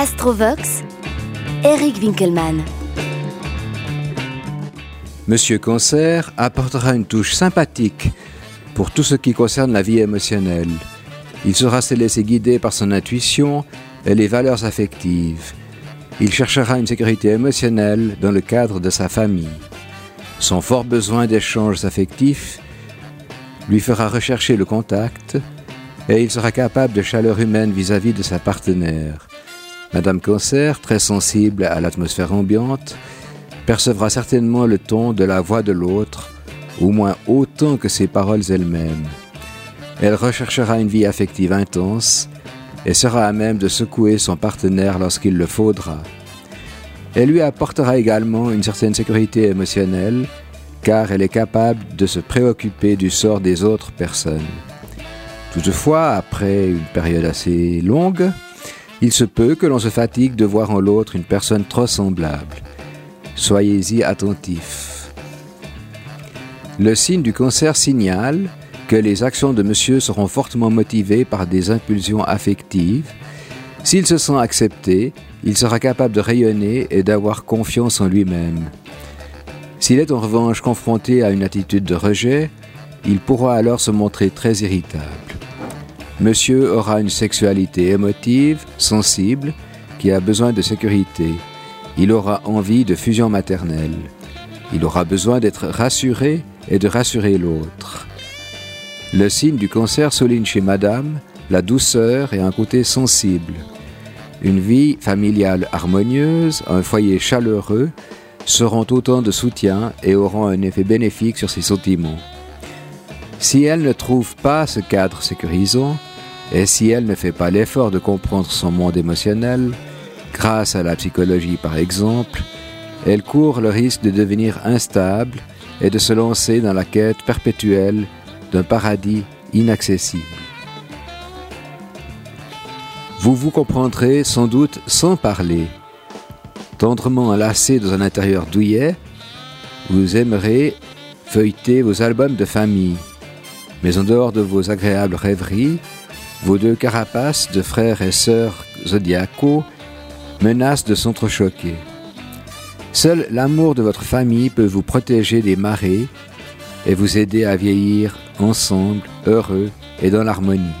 Astrovox, Eric Winkelmann. Monsieur Cancer apportera une touche sympathique pour tout ce qui concerne la vie émotionnelle. Il saura se laisser guider par son intuition et les valeurs affectives. Il cherchera une sécurité émotionnelle dans le cadre de sa famille. Son fort besoin d'échanges affectifs lui fera rechercher le contact et il sera capable de chaleur humaine vis-à-vis de sa partenaire. Madame Cancer, très sensible à l'atmosphère ambiante, percevra certainement le ton de la voix de l'autre, au moins autant que ses paroles elles-mêmes. Elle recherchera une vie affective intense et sera à même de secouer son partenaire lorsqu'il le faudra. Elle lui apportera également une certaine sécurité émotionnelle car elle est capable de se préoccuper du sort des autres personnes. Toutefois, après une période assez longue, il se peut que l'on se fatigue de voir en l'autre une personne trop semblable. Soyez-y attentifs. Le signe du cancer signale que les actions de monsieur seront fortement motivées par des impulsions affectives. S'il se sent accepté, il sera capable de rayonner et d'avoir confiance en lui-même. S'il est en revanche confronté à une attitude de rejet, il pourra alors se montrer très irritable. Monsieur aura une sexualité émotive, sensible, qui a besoin de sécurité. Il aura envie de fusion maternelle. Il aura besoin d'être rassuré et de rassurer l'autre. Le signe du cancer souligne chez Madame la douceur et un côté sensible. Une vie familiale harmonieuse, un foyer chaleureux seront autant de soutien et auront un effet bénéfique sur ses sentiments. Si elle ne trouve pas ce cadre sécurisant, et si elle ne fait pas l'effort de comprendre son monde émotionnel, grâce à la psychologie par exemple, elle court le risque de devenir instable et de se lancer dans la quête perpétuelle d'un paradis inaccessible. Vous vous comprendrez sans doute sans parler. Tendrement enlacé dans un intérieur douillet, vous aimerez feuilleter vos albums de famille. Mais en dehors de vos agréables rêveries, vos deux carapaces de frères et sœurs zodiacaux menacent de s'entrechoquer. Seul l'amour de votre famille peut vous protéger des marées et vous aider à vieillir ensemble, heureux et dans l'harmonie.